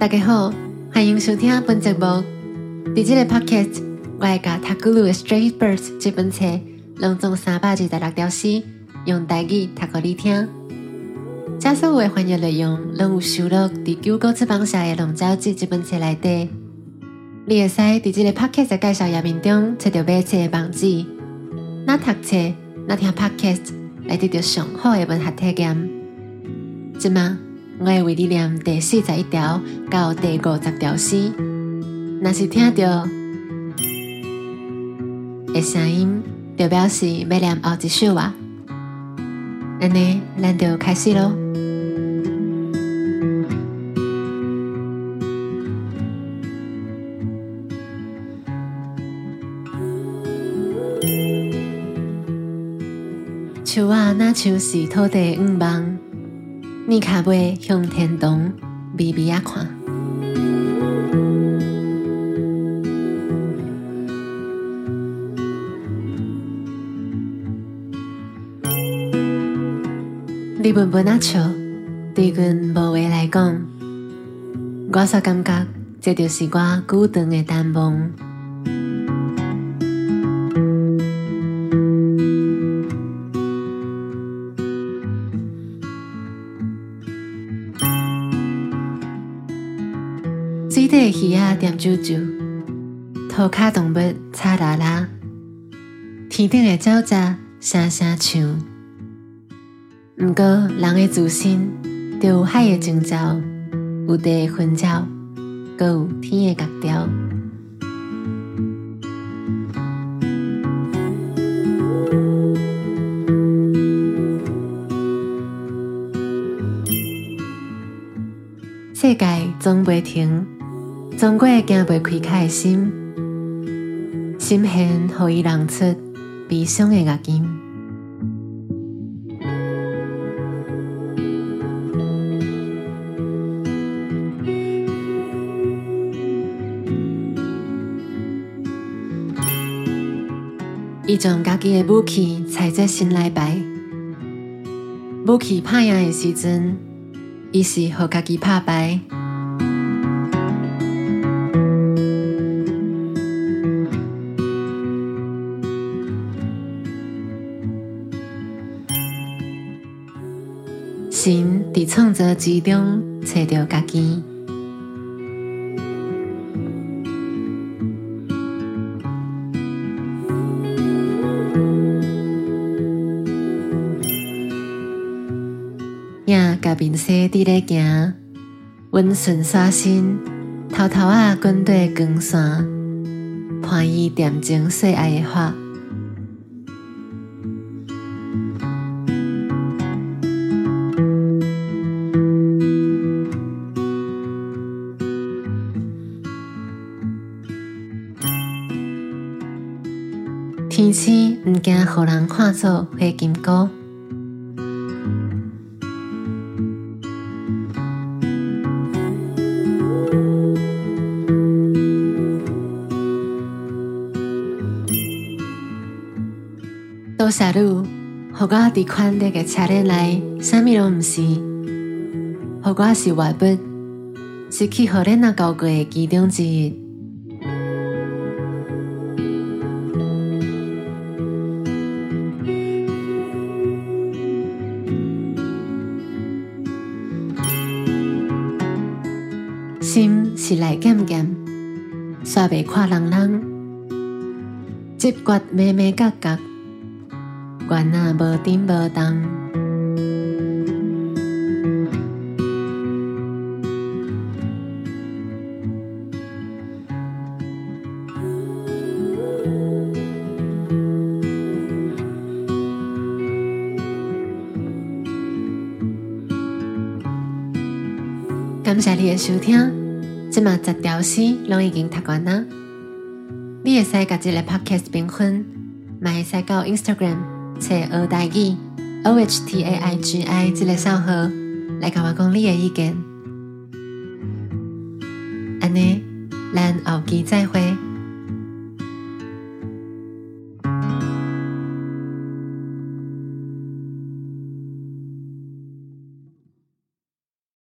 大家好，欢迎收听本节目。伫这个 podcast，我会甲《塔古鲁的 Stray Birds》这本册朗诵三百二十六条诗，用台语读给你听。这所有的翻译内容，拢有收录伫九歌出版社的《龙舟记》这本册内底。你会使伫这个 podcast 的介绍页面中，找到买册的网址。那读册，那听 podcast，来得到上好的文学体验。即嘛？我会为你念第四十一条到第五十条诗，若是听到的声音，就表示要念后一首啊。安尼，咱就开始咯。树啊，那像是土地五望。你卡背向天东微微啊看，你问问啊笑，对阮无话来讲，我所感觉，这就是我久长的淡忘。水底鱼仔点啾啾，涂骹动物吵啦啦，天顶的鸟只声声唱。毋过人的自信，就有海的征兆，有地的混鸟，阁有天的格调。世界总袂停。总过行袂开开的心，心弦互伊浪出悲伤的乐音。伊将家己的武器踩在心内摆，武器拍赢的时阵，伊是互家己拍败。神伫创造之中找到家己，影甲面色伫咧行，温顺刷新，偷偷啊滚对光线，伴伊恬静细爱的花。天星毋惊，互人看作花金菇。多谢你，互我伫宽大嘅车内内，啥物拢毋是，互我是外物，是去互恁那交过嘅其中之一。心是来减减，煞袂看人人，接决咩咩角角，原啊无顶无重。感谢你的收听。即嘛十条诗拢已经读完啦，你会使甲即个 podcast 评分，嘛会使到 Instagram 找学大语 O H T A I G I 即个账号来甲我讲你的意见。安尼，咱后期再会。